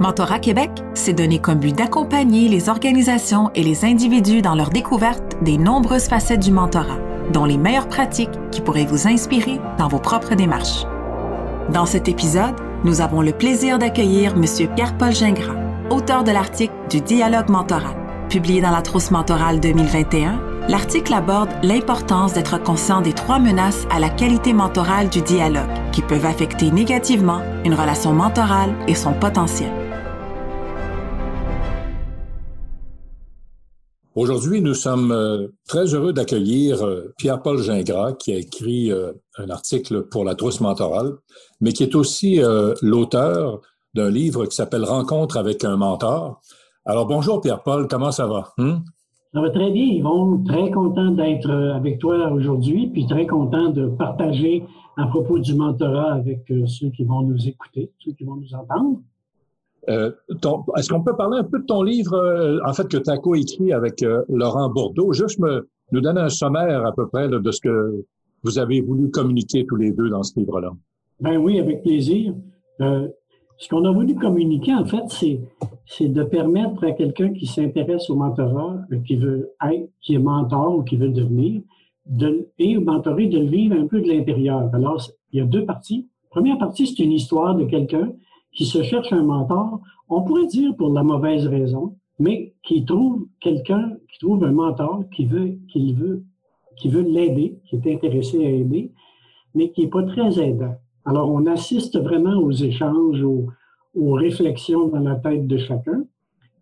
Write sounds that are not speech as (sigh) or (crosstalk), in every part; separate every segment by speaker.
Speaker 1: Mentorat Québec s'est donné comme but d'accompagner les organisations et les individus dans leur découverte des nombreuses facettes du mentorat, dont les meilleures pratiques qui pourraient vous inspirer dans vos propres démarches. Dans cet épisode, nous avons le plaisir d'accueillir M. Pierre-Paul Gingras, auteur de l'article du Dialogue mentoral. Publié dans la Trousse mentorale 2021, l'article aborde l'importance d'être conscient des trois menaces à la qualité mentorale du dialogue qui peuvent affecter négativement une relation mentorale et son potentiel.
Speaker 2: Aujourd'hui, nous sommes euh, très heureux d'accueillir euh, Pierre-Paul Gingras, qui a écrit euh, un article pour la trousse mentorale, mais qui est aussi l'auteur d'un livre qui s'appelle Rencontre avec un mentor. Alors bonjour Pierre-Paul, comment ça va?
Speaker 3: Hmm? Ça va très bien, Yvon. Très content d'être avec toi aujourd'hui, puis très content de partager à propos du mentorat avec ceux qui vont nous écouter, ceux qui vont nous entendre.
Speaker 2: Euh, est-ce qu'on peut parler un peu de ton livre, euh, en fait, que tu as coécrit avec euh, Laurent Bourdeau? Juste me, nous donner un sommaire à peu près de ce que vous avez voulu communiquer tous les deux dans ce livre-là.
Speaker 3: Ben oui, avec plaisir. ce qu'on a voulu communiquer, en fait, c'est, c'est de permettre à quelqu'un qui s'intéresse au mentorat, qui veut être, qui est mentor ou qui veut devenir, de, et mentorer, de le vivre un peu de l'intérieur. Alors, il y a deux parties. première partie, c'est une histoire de quelqu'un qui se cherche un mentor, on pourrait dire pour la mauvaise raison, mais qui trouve quelqu'un, qui trouve un mentor qui veut, qui veut, qui veut l'aider, qui est intéressé à aider, mais qui n'est pas très aidant. Alors, on assiste vraiment aux échanges, aux, aux réflexions dans la tête de chacun,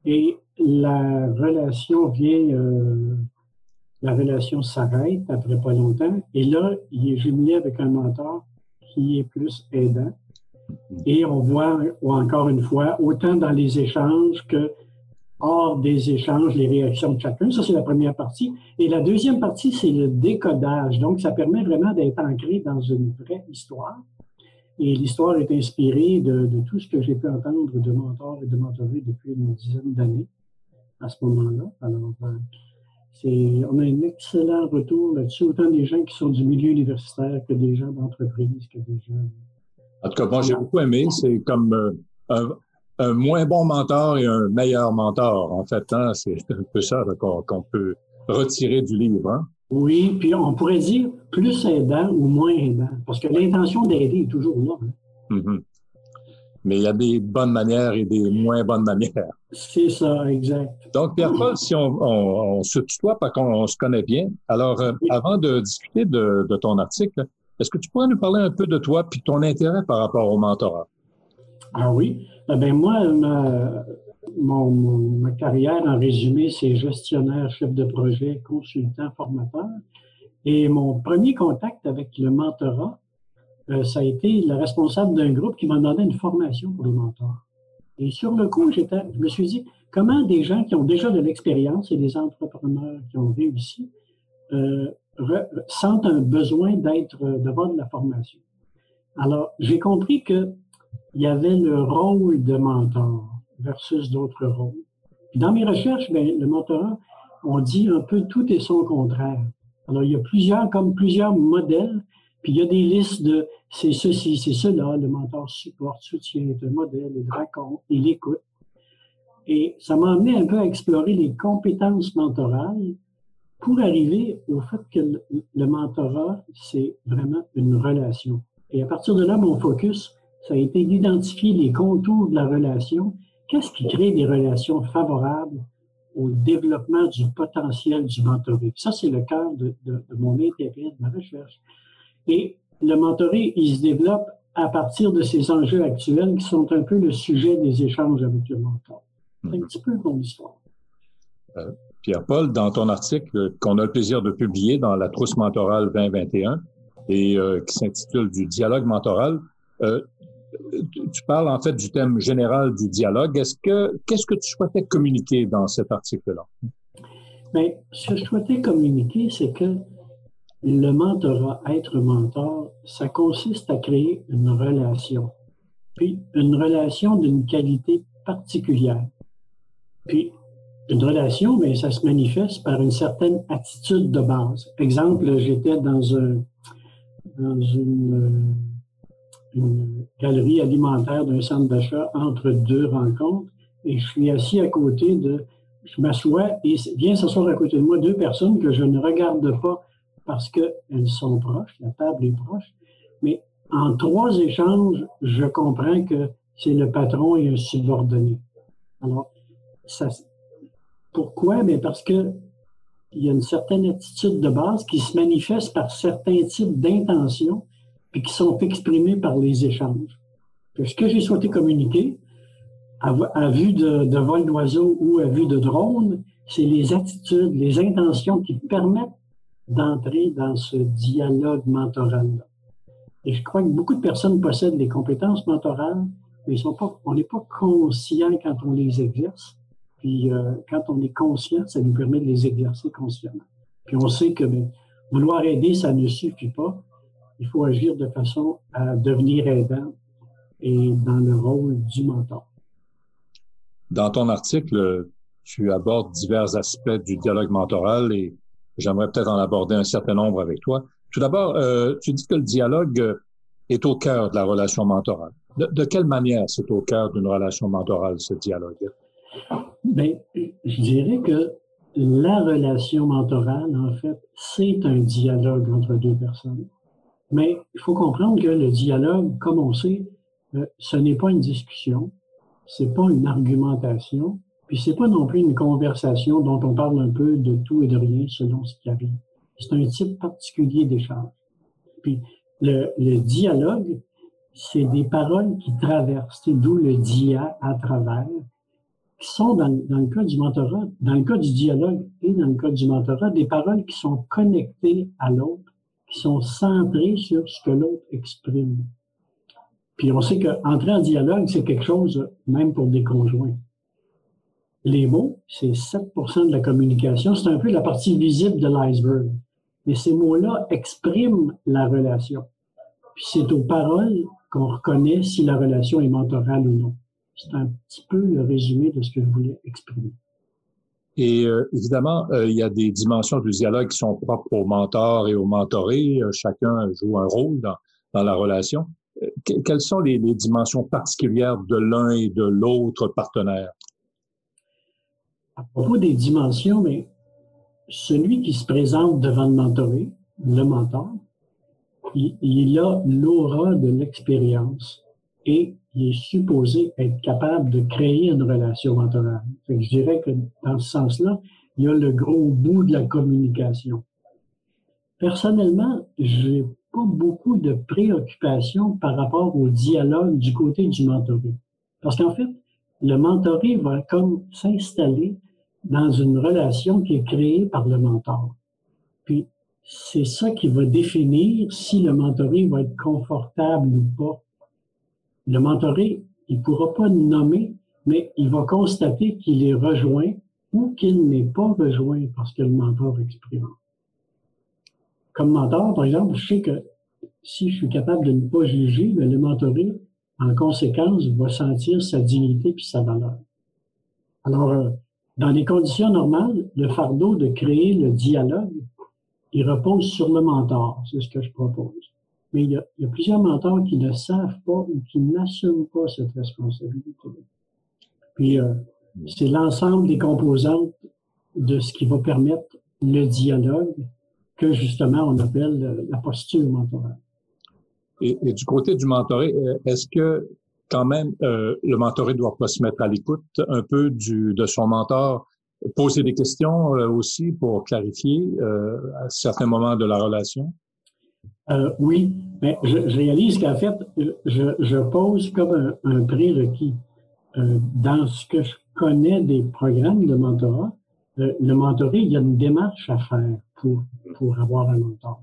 Speaker 3: et la relation vient, euh, la relation s'arrête après pas longtemps, et là, il est jumelé avec un mentor qui est plus aidant, et on voit, encore une fois, autant dans les échanges que hors des échanges, les réactions de chacun. Ça, c'est la première partie. Et la deuxième partie, c'est le décodage. Donc, ça permet vraiment d'être ancré dans une vraie histoire. Et l'histoire est inspirée de, tout ce que j'ai pu entendre de mentors et de mentorés depuis une dizaine d'années à ce moment-là. Alors, c'est, on a un excellent retour là-dessus, autant des gens qui sont du milieu universitaire que des gens d'entreprise, que des gens
Speaker 2: en tout cas, moi, j'ai beaucoup aimé. C'est comme euh, un, moins bon mentor et un meilleur mentor, en fait. Hein? C'est (laughs) un peu ça qu'on peut retirer du livre. Hein?
Speaker 3: Oui, puis on pourrait dire plus aidant ou moins aidant, parce que l'intention d'aider est toujours là. Hein.
Speaker 2: Mm-hmm. Mais il y a des bonnes manières et des moins bonnes manières.
Speaker 3: C'est ça, exact.
Speaker 2: Donc, Pierre-Paul, si on, se tutoie parce qu'on se connaît bien, alors euh, avant de discuter de, de ton article, est-ce que tu pourrais nous parler un peu de toi puis ton intérêt par rapport au mentorat?
Speaker 3: Ah oui. Eh bien, moi, ma, carrière, en résumé, c'est gestionnaire, chef de projet, consultant, formateur. Et mon premier contact avec le mentorat, euh, ça a été le responsable d'un groupe qui m'a demandé une formation pour les mentors. Et sur le coup, je me suis dit, comment des gens qui ont déjà de l'expérience et des entrepreneurs qui ont réussi euh, sentent un besoin d'être, euh, d'avoir de la formation. Alors, j'ai compris que il y avait le rôle de mentor versus d'autres rôles. dans mes recherches, bien, le mentorat, on dit un peu tout et son contraire. Alors, il y a plusieurs, comme plusieurs modèles, puis il y a des listes de c'est ceci, c'est cela, le mentor supporte, soutient, est un modèle, il raconte, il écoute. Et ça m'a amené un peu à explorer les compétences mentorales pour arriver au fait que le, mentorat, c'est vraiment une relation. Et à partir de là, mon focus, ça a été d'identifier les contours de la relation. Qu'est-ce qui crée des relations favorables au développement du potentiel du mentoré? Ça, c'est le cœur de, de, mon intérêt, de ma recherche. Et le mentoré, il se développe à partir de ces enjeux actuels qui sont un peu le sujet des échanges avec le mentor. C'est un petit peu mon histoire.
Speaker 2: Euh, Pierre-Paul, dans ton article qu'on a le plaisir de publier dans la trousse mentorale 2021 et euh, qui s'intitule du dialogue mentoral, euh, tu parles en fait du thème général du dialogue. Est-ce que qu'est-ce que tu souhaitais communiquer dans cet article-là?
Speaker 3: Bien, ce que je souhaitais communiquer, c'est que le mentorat, être mentor, ça consiste à créer une relation, puis une relation d'une qualité particulière. Puis une relation, mais ça se manifeste par une certaine attitude de base. Exemple, j'étais dans, un, dans une, une galerie alimentaire d'un centre d'achat entre deux rencontres et je suis assis à côté de, je m'assois et vient s'asseoir à côté de moi deux personnes que je ne regarde pas parce qu'elles sont proches, la table est proche, mais en trois échanges, je comprends que c'est le patron et un subordonné. Alors, ça, pourquoi? Bien parce que il y a une certaine attitude de base qui se manifeste par certains types d'intentions puis qui sont exprimées par les échanges. ce que j'ai souhaité communiquer, à, vue de, de vol d'oiseau ou à vue de drone, c'est les attitudes, les intentions qui permettent d'entrer dans ce dialogue mentoral-là. Et je crois que beaucoup de personnes possèdent des compétences mentorales, mais ils sont pas, on n'est pas conscient quand on les exerce. Puis euh, quand on est conscient, ça nous permet de les exercer consciemment. Puis on sait que ben, vouloir aider, ça ne suffit pas. Il faut agir de façon à devenir aidant et dans le rôle du mentor.
Speaker 2: Dans ton article, tu abordes divers aspects du dialogue mentoral et j'aimerais peut-être en aborder un certain nombre avec toi. Tout d'abord, euh, tu dis que le dialogue est au cœur de la relation mentorale. De, quelle manière c'est au cœur d'une relation mentorale, ce dialogue?
Speaker 3: Bien, je dirais que la relation mentorale, en fait, c'est un dialogue entre deux personnes. Mais il faut comprendre que le dialogue, comme on sait, euh, ce n'est pas une discussion, c'est pas une argumentation, puis c'est pas non plus une conversation dont on parle un peu de tout et de rien selon ce qui arrive. C'est un type particulier d'échange. Puis le, le dialogue, c'est des paroles qui traversent, d'où le dia à travers, qui sont dans, le cas du mentorat, dans le cas du dialogue et dans le cas du mentorat, des paroles qui sont connectées à l'autre, qui sont centrées sur ce que l'autre exprime. Puis on sait qu'entrer en dialogue, c'est quelque chose même pour des conjoints. Les mots, c'est 7% de la communication. C'est un peu la partie visible de l'iceberg. Mais ces mots-là expriment la relation. Puis c'est aux paroles qu'on reconnaît si la relation est mentorale ou non. C'est un petit peu le résumé de ce que je voulais exprimer.
Speaker 2: Et euh, évidemment, euh, il y a des dimensions du dialogue qui sont propres au mentor et au mentoré. Euh, chacun joue un rôle dans, dans la relation. quelles sont les, les, dimensions particulières de l'un et de l'autre partenaire?
Speaker 3: À propos des dimensions, mais celui qui se présente devant le mentoré, le mentor, il, a l'aura de l'expérience et est supposé être capable de créer une relation mentorale. je dirais que dans ce sens-là, il y a le gros bout de la communication. Personnellement, j'ai pas beaucoup de préoccupations par rapport au dialogue du côté du mentoré. Parce qu'en fait, le mentoré va comme s'installer dans une relation qui est créée par le mentor. Puis, c'est ça qui va définir si le mentoré va être confortable ou pas. Le mentoré, il pourra pas nommer, mais il va constater qu'il est rejoint ou qu'il n'est pas rejoint parce que le mentor exprime. Comme mentor, par exemple, je sais que si je suis capable de ne pas juger, mais le mentoré, en conséquence, va sentir sa dignité puis sa valeur. Alors, euh, dans les conditions normales, le fardeau de créer le dialogue, il repose sur le mentor, c'est ce que je propose. Mais il y, a, plusieurs mentors qui ne savent pas ou qui n'assument pas cette responsabilité. Puis, euh, c'est l'ensemble des composantes de ce qui va permettre le dialogue que justement on appelle la posture mentorale.
Speaker 2: Et, et du côté du mentoré, euh, est-ce que quand même, euh, le mentoré doit pas se mettre à l'écoute un peu du, de son mentor, poser des questions euh, aussi pour clarifier euh, à certains moments de la relation?
Speaker 3: Euh, oui, mais je, je réalise qu'en fait, je, je, pose comme un, un prérequis. Euh, dans ce que je connais des programmes de mentorat, le mentoré, il y a une démarche à faire pour, pour avoir un mentor.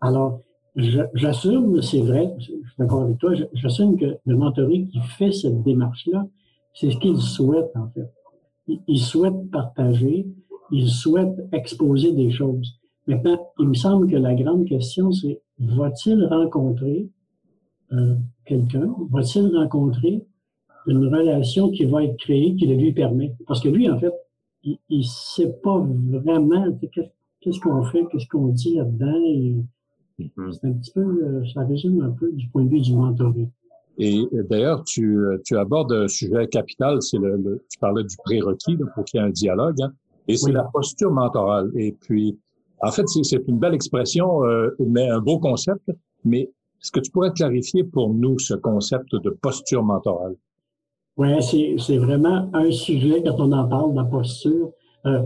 Speaker 3: Alors, J'assume, c'est vrai, je suis d'accord avec toi, j'assume que le mentoré qui fait cette démarche-là, c'est ce qu'il souhaite en fait. Il, souhaite partager, il souhaite exposer des choses. Maintenant, il me semble que la grande question, c'est va-t-il rencontrer euh, quelqu'un, va-t-il rencontrer une relation qui va être créée, qui le lui permet? Parce que lui, en fait, il ne sait pas vraiment qu'est-ce qu'on fait, qu'est-ce qu'on dit là-dedans Mm-hmm. C'est un petit peu, euh, ça résume un peu du point de vue du mentoring.
Speaker 2: Et d'ailleurs, tu, tu abordes un sujet capital, c'est le, tu parlais du prérequis pour qu'il y ait un dialogue, hein, et c'est la posture mentorale. Et puis, en fait, c'est une belle expression, euh, mais un beau concept. Mais est-ce que tu pourrais clarifier pour nous ce concept de posture mentorale?
Speaker 3: Oui, c'est vraiment un sujet quand on en parle la posture. Euh,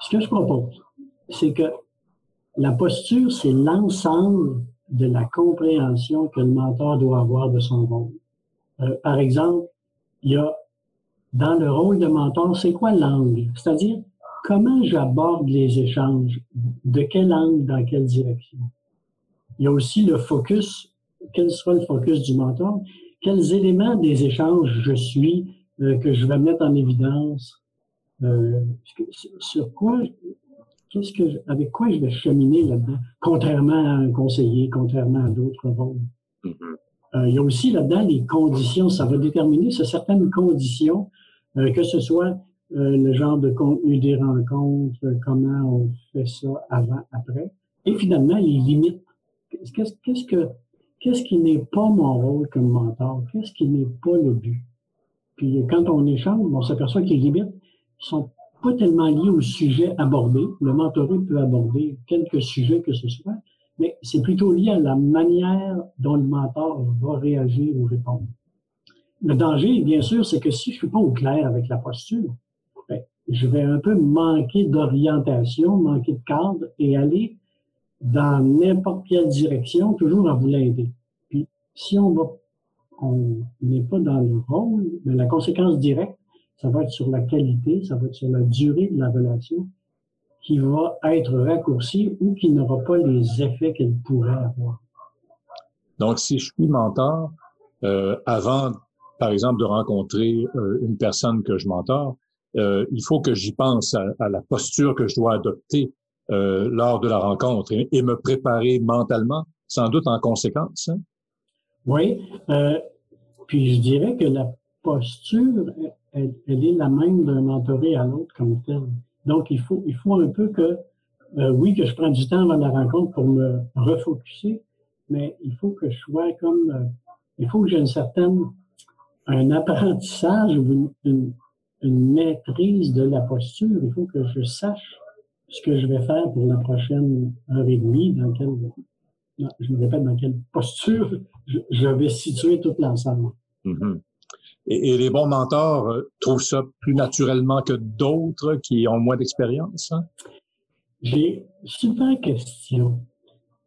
Speaker 3: ce que je propose, c'est que la posture, c'est l'ensemble de la compréhension que le mentor doit avoir de son rôle. Euh, par exemple, il y a dans le rôle de mentor, c'est quoi l'angle? C'est-à-dire, comment j'aborde les échanges? De quel angle, dans quelle direction? Il y a aussi le focus. Quel sera le focus du mentor? Quels éléments des échanges je suis, euh, que je vais mettre en évidence? Euh, sur quoi qu'est-ce que, avec quoi je vais cheminer là-dedans, contrairement à un conseiller, contrairement à d'autres rôles. Mm-hmm. euh, il y a aussi là-dedans les conditions. Ça va déterminer sur certaines conditions, que ce soit le genre de contenu des rencontres, comment on fait ça avant, après, et finalement les limites. Qu'est-ce, qu'est-ce que qu'est-ce qui n'est pas mon rôle comme mentor? Qu'est-ce qui n'est pas le but? Puis quand on échange, on s'aperçoit que les limites sont pas tellement lié au sujet abordé. Le mentoré peut aborder quelques sujets que ce soit, mais c'est plutôt lié à la manière dont le mentor va réagir ou répondre. Le danger, bien sûr, c'est que si je suis pas au clair avec la posture, je vais un peu manquer d'orientation, manquer de cadre et aller dans n'importe quelle direction, toujours à vous l'aider. Puis, si on va, on n'est pas dans le rôle, mais la conséquence directe, ça va être sur la qualité, ça va être sur la durée de la relation qui va être raccourcie ou qui n'aura pas les effets qu'elle pourrait avoir.
Speaker 2: Donc, si je suis mentor, euh, avant, par exemple, de rencontrer euh, une personne que je mentor, euh, il faut que j'y pense à, la posture que je dois adopter euh, lors de la rencontre et, me préparer mentalement, sans doute en conséquence. Hein?
Speaker 3: Oui, euh, puis je dirais que la posture, elle, est la même d'un mentoré à l'autre comme tel. Donc, il faut, il faut un peu que, oui, que je prenne du temps avant la rencontre pour me refocuser, mais il faut que je sois comme, il faut que j'ai une certaine, un apprentissage ou une, maîtrise de la posture. Il faut que je sache ce que je vais faire pour la prochaine heure et demie, dans quelle, je me répète, dans quelle posture je, vais situer tout l'ensemble.
Speaker 2: Mm-hmm. Et, les bons mentors euh, trouvent ça plus naturellement que d'autres qui ont moins d'expérience? Hein?
Speaker 3: J'ai super question.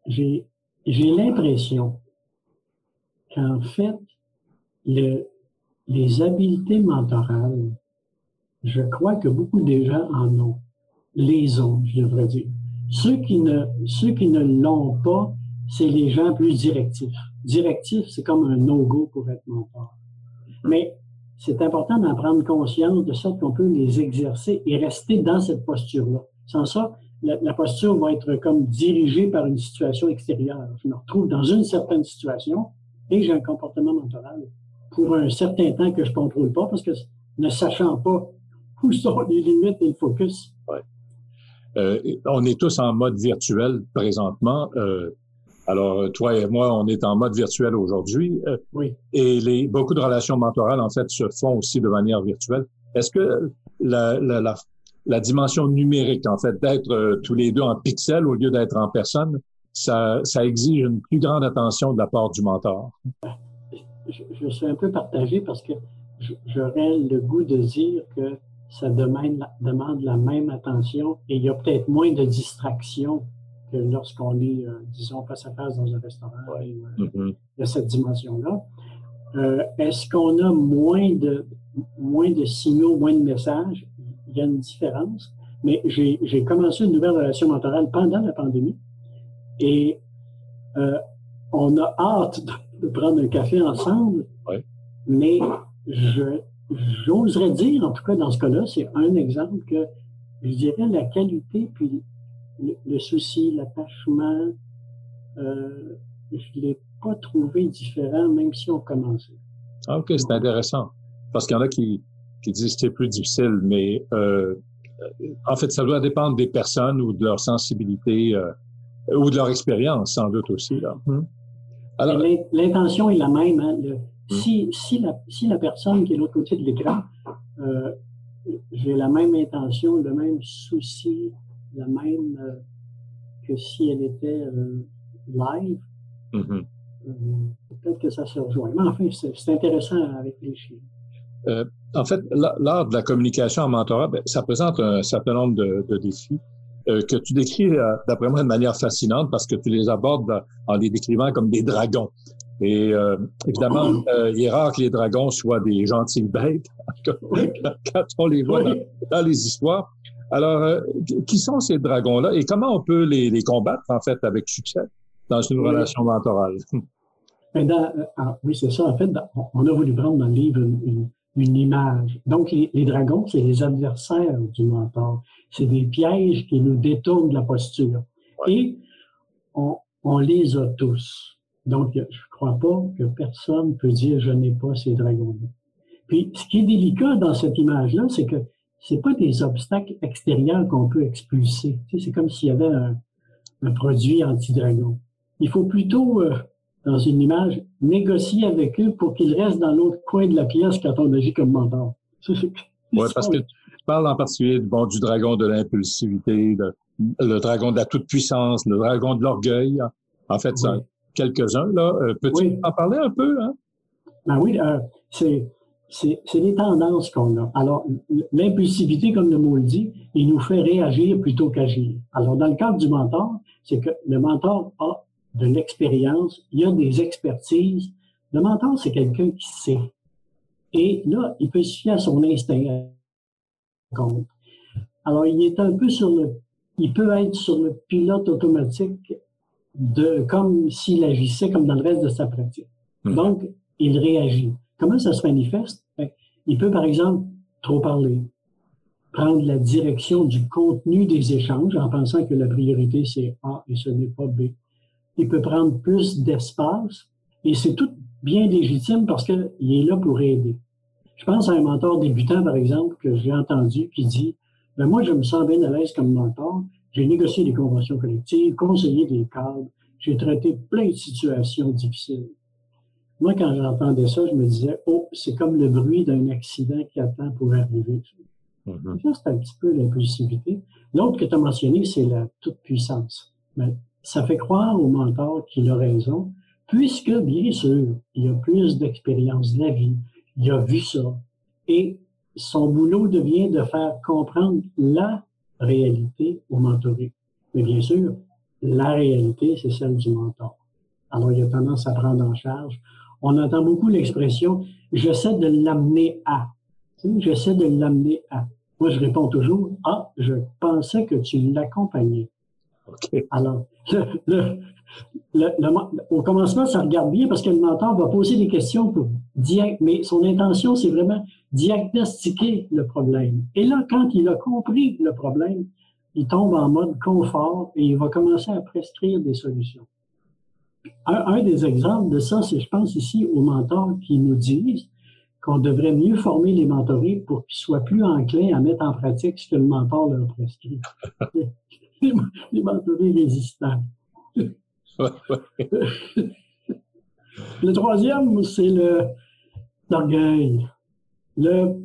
Speaker 3: J'ai j'ai l'impression qu'en fait, le, les habiletés mentorales, je crois que beaucoup de gens en ont. Les ont, je devrais dire. Ceux qui ne, ceux qui ne l'ont pas, c'est les gens plus directifs. Directif, c'est comme un no-go pour être mentor. Mais c'est important d'en prendre conscience de sorte qu'on peut les exercer et rester dans cette posture-là. Sans ça, la, posture va être comme dirigée par une situation extérieure. Je me retrouve dans une certaine situation et j'ai un comportement mental pour un certain temps que je contrôle pas parce que ne sachant pas où sont les limites et le focus?
Speaker 2: Ouais. Euh, on est tous en mode virtuel présentement. Euh, alors, toi et moi, on est en mode virtuel aujourd'hui.
Speaker 3: Euh, oui.
Speaker 2: Et les, beaucoup de relations mentorales, en fait, se font aussi de manière virtuelle. Est-ce que la, la, la, la, dimension numérique, en fait, d'être euh, tous les deux en pixels au lieu d'être en personne, ça, ça exige une plus grande attention de la part du mentor?
Speaker 3: Je, je suis un peu partagé parce que j'aurais le goût de dire que ça demande, demande la même attention et il y a peut-être moins de distractions que lorsqu'on est, euh, disons, face à face dans un restaurant. Euh, mm-hmm. Il y a cette dimension-là. Euh, est-ce qu'on a moins de, moins de signaux, moins de messages? Il y a une différence. Mais j'ai commencé une nouvelle relation mentorale pendant la pandémie et on a hâte de, prendre un café ensemble. Mais je, j'oserais dire, en tout cas dans ce cas-là, c'est un exemple que je dirais la qualité puis le, souci, l'attachement, euh, je ne l'ai pas trouvé différent, même si on commençait.
Speaker 2: Ah, OK, c'est intéressant. Parce qu'il y en a qui, qui disent que c'est plus difficile, mais euh, en fait, ça doit dépendre des personnes ou de leur sensibilité. Euh, ou de leur expérience, sans doute aussi. Là.
Speaker 3: Hmm. L'intention est la même. Hein, hmm. si, si, la, si la personne qui est de l'autre côté de l'écran, euh, j'ai la même intention, le même souci, la même euh, que si elle était euh, live, mm-hmm. peut-être que ça se rejoint. Mais enfin, c'est intéressant à réfléchir.
Speaker 2: en fait, l'art de la communication en mentorat, ben, ça présente un certain nombre de défis. Euh, que tu décris, euh, d'après moi, de manière fascinante parce que tu les abordes en les décrivant comme des dragons. Et euh, évidemment, il est rare que les dragons soient des gentilles bêtes (laughs) quand on les voit dans, les histoires. Alors, qui sont ces dragons-là et comment on peut les, les, combattre, en fait, avec succès dans une relation mentorale?
Speaker 3: Ben, ah, oui, c'est ça. En fait, on a voulu prendre dans le livre une, une image. Donc, les, dragons, c'est les adversaires du mentor. C'est des pièges qui nous détournent de la posture. Et on, on, les a tous. Donc, je ne crois pas que personne peut dire je n'ai pas ces dragons-là. Puis, ce qui est délicat dans cette image-là, c'est que c'est pas des obstacles extérieurs qu'on peut expulser. Tu sais, c'est comme s'il y avait un, un produit anti-dragon. Il faut plutôt euh, dans une image, négocier avec eux pour qu'ils restent dans l'autre coin de la pièce quand on agit comme mentor.
Speaker 2: Oui, parce que tu parles en particulier bon, du dragon de l'impulsivité, le dragon de la toute-puissance, le dragon de l'orgueil. En fait, quelques-uns, là. Euh, peux-tu en parler un peu? Hein?
Speaker 3: Ben oui, euh, c'est c'est les tendances qu'on a. Alors, l'impulsivité, comme le mot le dit, il nous fait réagir plutôt qu'agir. Alors, dans le cadre du mentor, c'est que le mentor a de l'expérience, il y a des expertises. Le mentor, c'est quelqu'un qui sait. Et là, il peut se fier à son instinct. Alors, il est un peu sur le, il peut être sur le pilote automatique de, comme s'il agissait comme dans le reste de sa pratique. Hmm. Donc, il réagit. Comment ça se manifeste? Ben, il peut, par exemple, trop parler, prendre la direction du contenu des échanges en pensant que la priorité, c'est A et ce n'est pas B il peut prendre plus d'espace et c'est tout bien légitime parce qu'il est là pour aider. Je pense à un mentor débutant, par exemple, que j'ai entendu qui dit ben moi, je me sens bien à l'aise comme mentor. J'ai négocié des conventions collectives, conseillé des cadres, j'ai traité plein de situations difficiles. Moi, quand j'entendais ça, je me disais, oh, c'est comme le bruit d'un accident qui attend pour arriver. Mm-hmm. Ça, c'est un petit peu l'impulsivité. L'autre que tu as mentionné, c'est la toute-puissance. Mais ça fait croire au mentor qu'il a raison, puisque, bien sûr, il a plus d'expérience de la vie, il a vu ça. Et son boulot devient de faire comprendre la réalité au mentoré. Mais bien sûr, la réalité, c'est celle du mentor. Alors, il a tendance à prendre en charge. On entend beaucoup l'expression « j'essaie de l'amener à ». J'essaie de l'amener à. Moi, je réponds toujours « Ah, je pensais que tu l'accompagnais ». Alors, le, au commencement, ça regarde bien parce que le mentor va poser des questions pour mais son intention, c'est vraiment diagnostiquer le problème. Et là, quand il a compris le problème, il tombe en mode confort et il va commencer à prescrire des solutions. Un, des exemples de ça, c'est, je pense ici aux mentors qui nous disent qu'on devrait mieux former les mentorés pour qu'ils soient plus enclins à mettre en pratique ce que le mentor leur prescrit. (laughs) les mentorés résistants. (laughs) le troisième, c'est le l'orgueil. Le,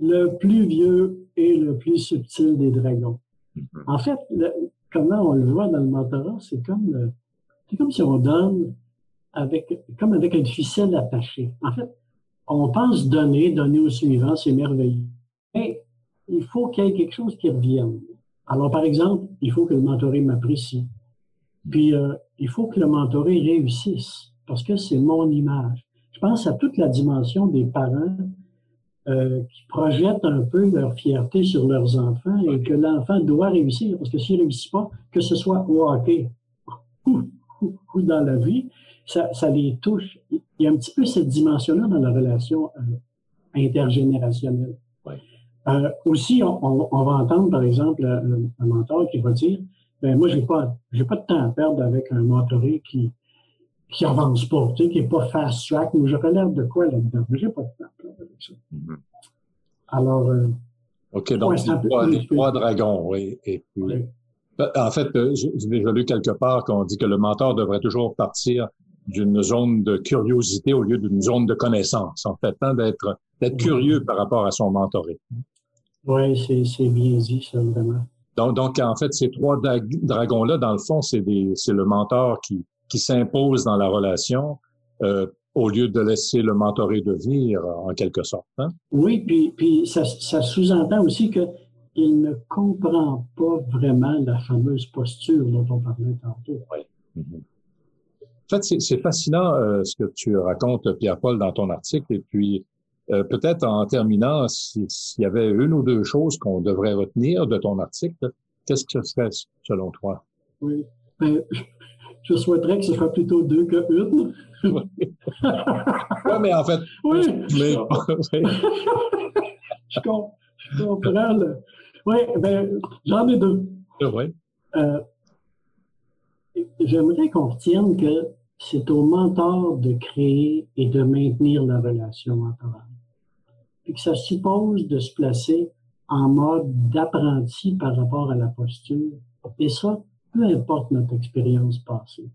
Speaker 3: le plus vieux et le plus subtil des dragons. Mm-hmm. En fait, comment on le voit dans le mentorat, c'est comme, c'est comme si on donne avec, comme avec une ficelle attachée. En fait, on pense donner, donner au suivant, c'est merveilleux. Mais il faut qu'il y ait quelque chose qui revienne. Alors, par exemple, il faut que le mentoré m'apprécie. Puis, euh, il faut que le mentoré réussisse, parce que c'est mon image. Je pense à toute la dimension des parents euh, qui projettent un peu leur fierté sur leurs enfants et que l'enfant doit réussir, parce que s'il ne réussit pas, que ce soit au hockey ou, dans la vie, ça, ça, les touche. Il y a un petit peu cette dimension-là dans la relation euh, intergénérationnelle. Euh, aussi, on, on, va entendre, par exemple, un, mentor qui va dire ben moi, j'ai pas, j'ai pas de temps à perdre avec un mentoré qui qui avance pas, tu sais, qui est pas fast track, mais je relève de quoi là-dedans? Mais j'ai pas de temps à perdre avec ça. Mm-hmm. Alors. Euh,
Speaker 2: OK, donc les, trois, dragons, oui. Et puis, Ben, en fait, euh, j'ai déjà lu quelque part qu'on dit que le mentor devrait toujours partir d'une zone de curiosité au lieu d'une zone de connaissance, en fait, hein, d'être d'être curieux par rapport à son mentoré.
Speaker 3: Oui, c'est bien dit, ça, vraiment.
Speaker 2: Donc, donc, en fait, ces trois dragons-là, dans le fond, c'est le mentor qui, qui s'impose dans la relation euh, au lieu de laisser le mentoré devenir, en quelque sorte. Hein?
Speaker 3: Oui, puis, puis ça, ça sous-entend aussi que il ne comprend pas vraiment la fameuse posture dont on parlait tantôt. Oui.
Speaker 2: Mm-hmm. En fait, c'est fascinant euh, ce que tu racontes, Pierre-Paul, dans ton article. Et puis, euh, peut-être en terminant, s'il y avait une ou deux choses qu'on devrait retenir de ton article, qu'est-ce que ce serait selon toi?
Speaker 3: Oui. Ben, je souhaiterais que ce soit plutôt deux que une.
Speaker 2: oui, mais en fait. (laughs)
Speaker 3: Oui. Mais, (laughs) je, comprends. Le... Oui, ben, j'en ai deux.
Speaker 2: Oui.
Speaker 3: Euh, J'aimerais qu'on retienne que c'est au mentor de créer et de maintenir la relation mentorale. Puis que ça suppose de se placer en mode d'apprenti par rapport à la posture. Et ça, peu importe notre expérience passée.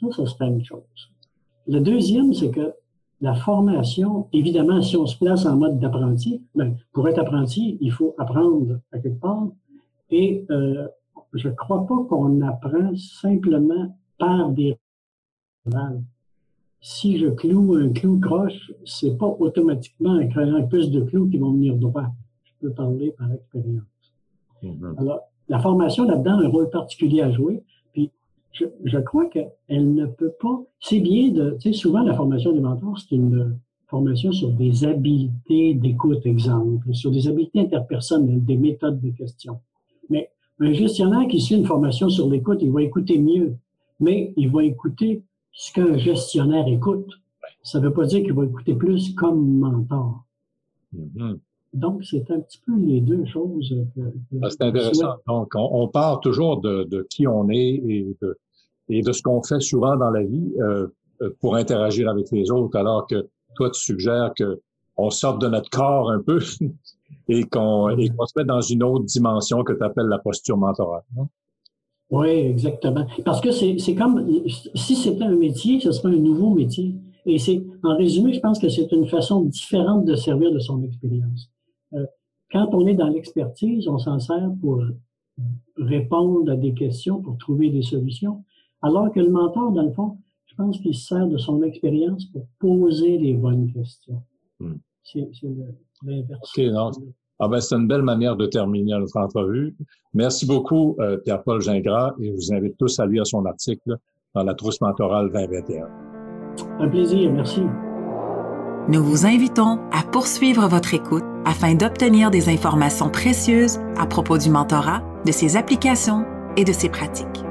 Speaker 3: Ça, ça serait une chose. Le deuxième, c'est que la formation, évidemment, si on se place en mode d'apprenti, ben, pour être apprenti, il faut apprendre à quelque part. Et euh, je ne crois pas qu'on apprend simplement par des Si je cloue un clou croche, c'est pas automatiquement en créant plus de clous qui vont venir droit. Je peux parler par expérience. Mm-hmm. Alors, la formation là-dedans a un rôle particulier à jouer. Puis, je, je crois qu'elle ne peut pas. C'est bien de. Tu sais, souvent, la formation des mentors, c'est une formation sur des habiletés d'écoute, exemple, sur des habiletés interpersonnelles, des méthodes de questions. Mais un gestionnaire qui suit une formation sur l'écoute, il va écouter mieux, mais il va écouter ce qu'un gestionnaire écoute. Ça ne veut pas dire qu'il va écouter plus comme mentor. Mm-hmm. Donc, c'est un petit peu les deux choses.
Speaker 2: Ah, c'est intéressant. Donc, on, part toujours de, qui on est et de, et de ce qu'on fait souvent dans la vie euh, pour interagir avec les autres, alors que toi, tu suggères que on sorte de notre corps un peu (laughs) et qu'on se met dans une autre dimension que tu appelles la posture mentorale.
Speaker 3: Oui, exactement. Parce que c'est comme si c'était un métier, ce serait un nouveau métier. Et c'est, en résumé, je pense que c'est une façon différente de servir de son expérience. Euh, quand on est dans l'expertise, on s'en sert pour répondre à des questions, pour trouver des solutions. Alors que le mentor, dans le fond, je pense qu'il se sert de son expérience pour poser les bonnes questions. Hmm. C'est l'inverse.
Speaker 2: OK, Ah ben, c'est une belle manière de terminer notre entrevue. Merci beaucoup, euh, Pierre-Paul Gingras, et je vous invite tous à lire son article dans la trousse mentorale 2021.
Speaker 3: Un plaisir, merci.
Speaker 1: Nous vous invitons à poursuivre votre écoute afin d'obtenir des informations précieuses à propos du mentorat, de ses applications et de ses pratiques.